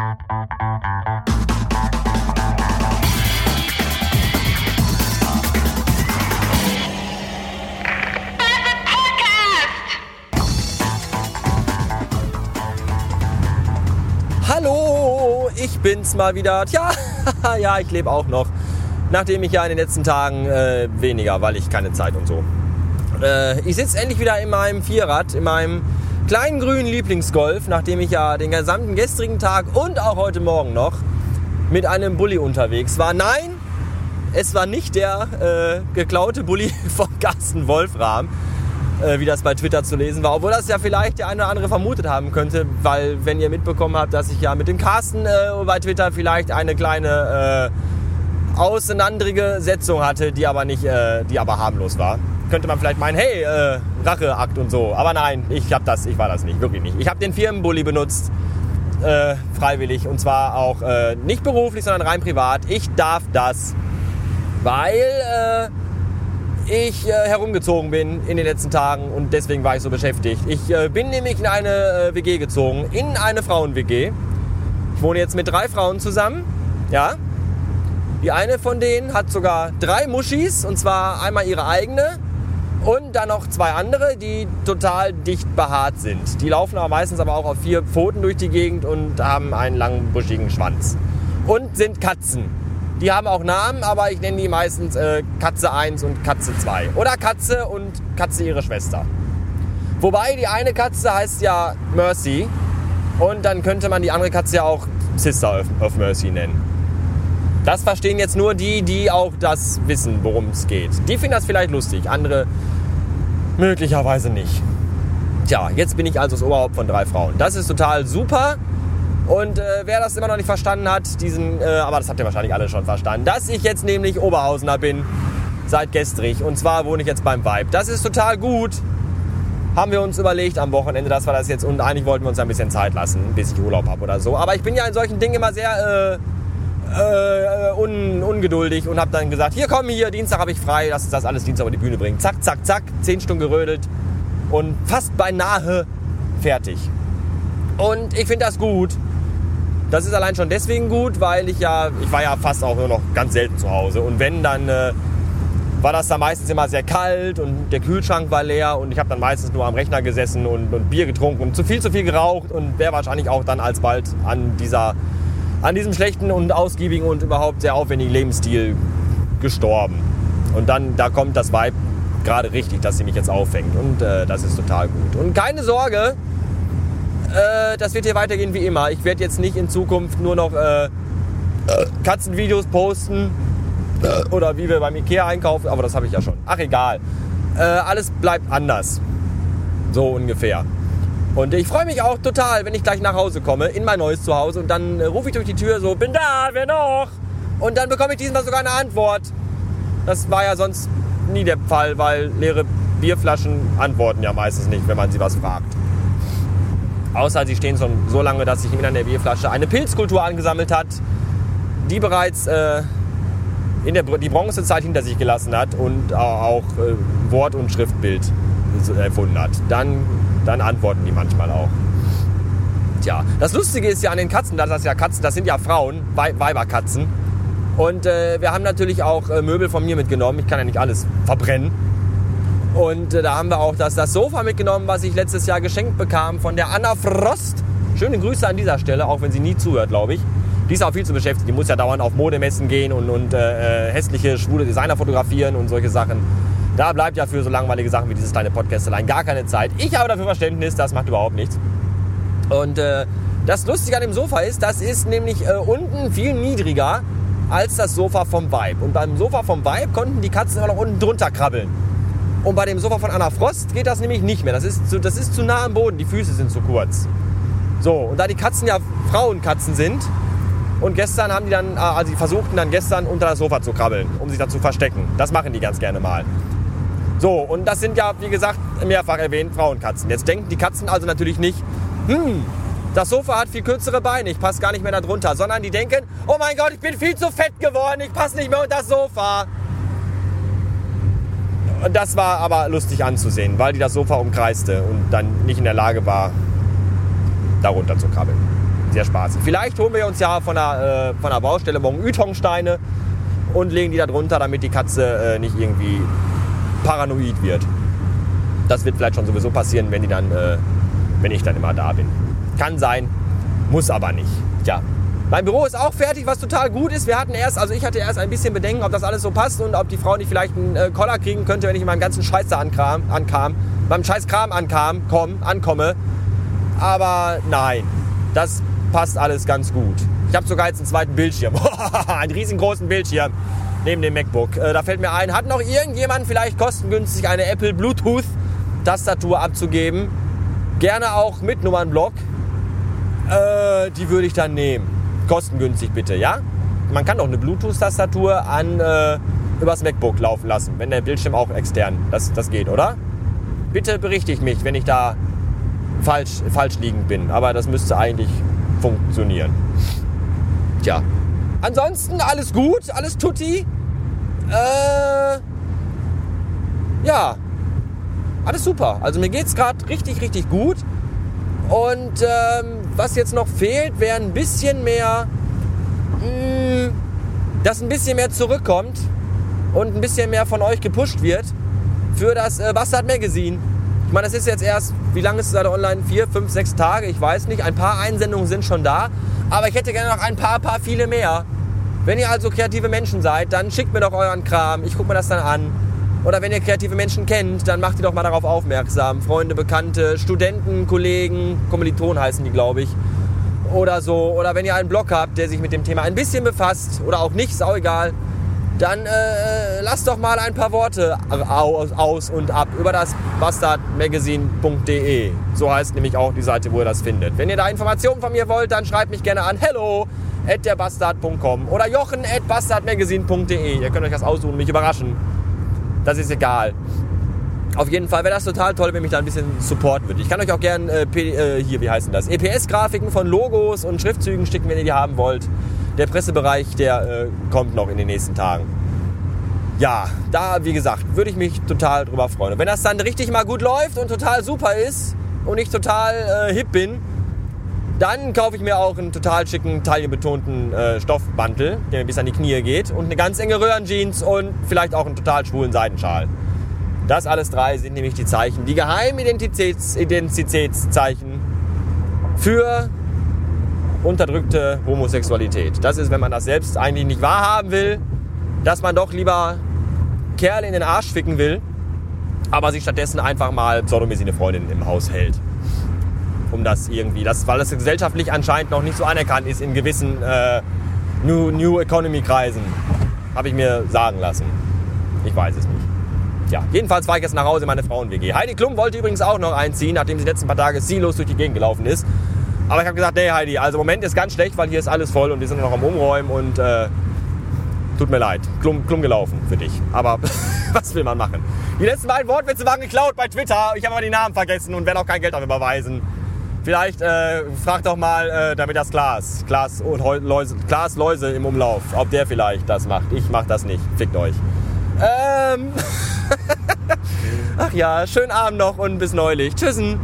Hallo, ich bin's mal wieder. Tja, ja, ich lebe auch noch. Nachdem ich ja in den letzten Tagen äh, weniger, weil ich keine Zeit und so. Äh, ich sitze endlich wieder in meinem Vierrad, in meinem kleinen grünen Lieblingsgolf, nachdem ich ja den gesamten gestrigen Tag und auch heute Morgen noch mit einem Bulli unterwegs war. Nein, es war nicht der äh, geklaute Bulli von Carsten Wolfram, äh, wie das bei Twitter zu lesen war. Obwohl das ja vielleicht der eine oder andere vermutet haben könnte, weil wenn ihr mitbekommen habt, dass ich ja mit dem Carsten äh, bei Twitter vielleicht eine kleine äh, auseinandrige Setzung hatte, die aber nicht, äh, die aber harmlos war könnte man vielleicht meinen, hey, äh, Racheakt und so. Aber nein, ich hab das, ich war das nicht, wirklich nicht. Ich habe den Firmenbully benutzt, äh, freiwillig und zwar auch äh, nicht beruflich, sondern rein privat. Ich darf das, weil äh, ich äh, herumgezogen bin in den letzten Tagen und deswegen war ich so beschäftigt. Ich äh, bin nämlich in eine WG gezogen, in eine Frauen-WG. Ich wohne jetzt mit drei Frauen zusammen, ja. Die eine von denen hat sogar drei Muschis und zwar einmal ihre eigene, und dann noch zwei andere, die total dicht behaart sind. Die laufen aber meistens aber auch auf vier Pfoten durch die Gegend und haben einen langen, buschigen Schwanz. Und sind Katzen. Die haben auch Namen, aber ich nenne die meistens äh, Katze 1 und Katze 2. Oder Katze und Katze ihre Schwester. Wobei die eine Katze heißt ja Mercy. Und dann könnte man die andere Katze ja auch Sister of Mercy nennen. Das verstehen jetzt nur die, die auch das wissen, worum es geht. Die finden das vielleicht lustig, andere möglicherweise nicht. Tja, jetzt bin ich also das Oberhaupt von drei Frauen. Das ist total super. Und äh, wer das immer noch nicht verstanden hat, diesen, äh, aber das habt ihr wahrscheinlich alle schon verstanden, dass ich jetzt nämlich Oberhausener bin seit gestrig. Und zwar wohne ich jetzt beim Vibe. Das ist total gut. Haben wir uns überlegt am Wochenende, dass wir das jetzt und eigentlich wollten wir uns ein bisschen Zeit lassen, bis ich Urlaub habe oder so. Aber ich bin ja in solchen Dingen immer sehr äh, äh, un, ungeduldig und habe dann gesagt, hier komm hier, Dienstag habe ich frei, lass uns das alles Dienstag auf die Bühne bringen. Zack, zack, zack, zehn Stunden gerödelt und fast beinahe fertig. Und ich finde das gut. Das ist allein schon deswegen gut, weil ich ja, ich war ja fast auch nur noch ganz selten zu Hause. Und wenn, dann äh, war das da meistens immer sehr kalt und der Kühlschrank war leer und ich habe dann meistens nur am Rechner gesessen und, und Bier getrunken und zu viel, zu viel geraucht und wäre wahrscheinlich auch dann alsbald an dieser an diesem schlechten und ausgiebigen und überhaupt sehr aufwendigen Lebensstil gestorben. Und dann, da kommt das Vibe gerade richtig, dass sie mich jetzt auffängt. Und äh, das ist total gut. Und keine Sorge, äh, das wird hier weitergehen wie immer. Ich werde jetzt nicht in Zukunft nur noch äh, Katzenvideos posten oder wie wir beim Ikea einkaufen, aber das habe ich ja schon. Ach egal. Äh, alles bleibt anders. So ungefähr. Und ich freue mich auch total, wenn ich gleich nach Hause komme, in mein neues Zuhause. Und dann äh, rufe ich durch die Tür so, bin da, wer noch? Und dann bekomme ich diesmal sogar eine Antwort. Das war ja sonst nie der Fall, weil leere Bierflaschen antworten ja meistens nicht, wenn man sie was fragt. Außer sie stehen schon so lange, dass sich in der Bierflasche eine Pilzkultur angesammelt hat, die bereits äh, in der, die Bronzezeit hinter sich gelassen hat und auch äh, Wort- und Schriftbild erfunden hat. Dann dann antworten die manchmal auch. Tja, das Lustige ist ja an den Katzen, das ja Katzen, das sind ja Frauen, Weiberkatzen. Und äh, wir haben natürlich auch äh, Möbel von mir mitgenommen. Ich kann ja nicht alles verbrennen. Und äh, da haben wir auch das, das Sofa mitgenommen, was ich letztes Jahr geschenkt bekam von der Anna Frost. Schöne Grüße an dieser Stelle, auch wenn sie nie zuhört, glaube ich. Die ist auch viel zu beschäftigt. Die muss ja dauernd auf Modemessen gehen und, und äh, äh hässliche, schwule Designer fotografieren und solche Sachen. Da bleibt ja für so langweilige Sachen wie dieses kleine Podcast allein gar keine Zeit. Ich habe dafür Verständnis, das macht überhaupt nichts. Und äh, das Lustige an dem Sofa ist, das ist nämlich äh, unten viel niedriger als das Sofa vom Vibe. Und beim Sofa vom Vibe konnten die Katzen immer noch unten drunter krabbeln. Und bei dem Sofa von Anna Frost geht das nämlich nicht mehr. Das ist, zu, das ist zu nah am Boden, die Füße sind zu kurz. So, und da die Katzen ja Frauenkatzen sind, und gestern haben die dann, äh, also die versuchten dann gestern unter das Sofa zu krabbeln, um sich da zu verstecken. Das machen die ganz gerne mal. So, und das sind ja, wie gesagt, mehrfach erwähnt Frauenkatzen. Jetzt denken die Katzen also natürlich nicht, hm, das Sofa hat viel kürzere Beine, ich passe gar nicht mehr da drunter, sondern die denken, oh mein Gott, ich bin viel zu fett geworden, ich passe nicht mehr unter das Sofa. Das war aber lustig anzusehen, weil die das Sofa umkreiste und dann nicht in der Lage war, darunter zu krabbeln. sehr spaßig. Vielleicht holen wir uns ja von der, äh, von der Baustelle morgen Ytongsteine und legen die da drunter, damit die Katze äh, nicht irgendwie paranoid wird. Das wird vielleicht schon sowieso passieren, wenn, die dann, äh, wenn ich dann immer da bin. Kann sein, muss aber nicht. Ja, mein Büro ist auch fertig, was total gut ist. Wir hatten erst, also ich hatte erst ein bisschen Bedenken, ob das alles so passt und ob die Frau nicht vielleicht einen äh, Koller kriegen könnte, wenn ich in meinem ganzen Scheiß da ankam, ankam beim Scheißkram ankam, komm, ankomme. Aber nein, das passt alles ganz gut. Ich habe sogar jetzt einen zweiten Bildschirm. einen riesengroßen Bildschirm neben dem MacBook. Äh, da fällt mir ein, hat noch irgendjemand vielleicht kostengünstig eine Apple Bluetooth Tastatur abzugeben? Gerne auch mit Nummernblock. Äh, die würde ich dann nehmen. Kostengünstig bitte, ja? Man kann doch eine Bluetooth-Tastatur an äh, übers MacBook laufen lassen, wenn der Bildschirm auch extern. Das, das geht, oder? Bitte berichtigt mich, wenn ich da falsch, falsch liegend bin. Aber das müsste eigentlich funktionieren. Tja. Ansonsten alles gut, alles tutti. Äh, ja, alles super. Also mir geht es gerade richtig, richtig gut. Und ähm, was jetzt noch fehlt, wäre ein bisschen mehr, mh, mm, dass ein bisschen mehr zurückkommt und ein bisschen mehr von euch gepusht wird für das äh, Bastard Magazine. Ich meine, das ist jetzt erst, wie lange ist es gerade online? Vier, fünf, sechs Tage, ich weiß nicht. Ein paar Einsendungen sind schon da. Aber ich hätte gerne noch ein paar, paar, viele mehr. Wenn ihr also kreative Menschen seid, dann schickt mir doch euren Kram. Ich gucke mir das dann an. Oder wenn ihr kreative Menschen kennt, dann macht ihr doch mal darauf aufmerksam. Freunde, Bekannte, Studenten, Kollegen, Kommilitonen heißen die, glaube ich. Oder so. Oder wenn ihr einen Blog habt, der sich mit dem Thema ein bisschen befasst oder auch nicht, ist auch egal dann äh, lasst doch mal ein paar Worte aus, und ab über das bastardmagazine.de. So heißt nämlich auch die Seite, wo ihr das findet. Wenn ihr da Informationen von mir wollt, dann schreibt mich gerne an hello at derbastard.com oder jochen at bastardmagazine.de. Ihr könnt euch das aussuchen, mich überraschen. Das ist egal. Auf jeden Fall wäre das total toll, wenn mich da ein bisschen Support würde. Ich kann euch auch gerne äh, äh, hier, wie heißen das, EPS-Grafiken von Logos und Schriftzügen schicken, wenn ihr die haben wollt der Pressebereich, der äh, kommt noch in den nächsten Tagen. Ja, da, wie gesagt, würde ich mich total drüber freuen. Und wenn das dann richtig mal gut läuft und total super ist und ich total äh, hip bin, dann kaufe ich mir auch einen total schicken, taillenbetonten äh, Stoffmantel, der mir bis an die Knie geht und eine ganz enge Röhrenjeans und vielleicht auch einen total schwulen Seidenschal. Das alles drei sind nämlich die Zeichen, die Geheimidentitätszeichen für unterdrückte Homosexualität. Das ist, wenn man das selbst eigentlich nicht wahrhaben will, dass man doch lieber Kerle in den Arsch ficken will, aber sich stattdessen einfach mal pseudomäßig eine Freundin im Haus hält. Um das irgendwie, das, weil das gesellschaftlich anscheinend noch nicht so anerkannt ist in gewissen äh, New, New Economy Kreisen. Habe ich mir sagen lassen. Ich weiß es nicht. Ja, jedenfalls war ich jetzt nach Hause in meine Frauen-WG. Heidi Klum wollte übrigens auch noch einziehen, nachdem sie die letzten paar Tage ziellos durch die Gegend gelaufen ist. Aber ich habe gesagt, nee Heidi, also im Moment ist ganz schlecht, weil hier ist alles voll und wir sind noch am Umräumen und äh, tut mir leid. Klum, klum gelaufen für dich. Aber was will man machen? Die letzten beiden Wortwitze waren geklaut bei Twitter. Ich habe aber die Namen vergessen und werde auch kein Geld dafür überweisen. Vielleicht äh, frag doch mal äh, damit das Glas, Glas und Läuse, Glas Läuse im Umlauf, ob der vielleicht das macht. Ich mach das nicht. Fickt euch. Ähm Ach ja, schönen Abend noch und bis neulich. Tschüssen.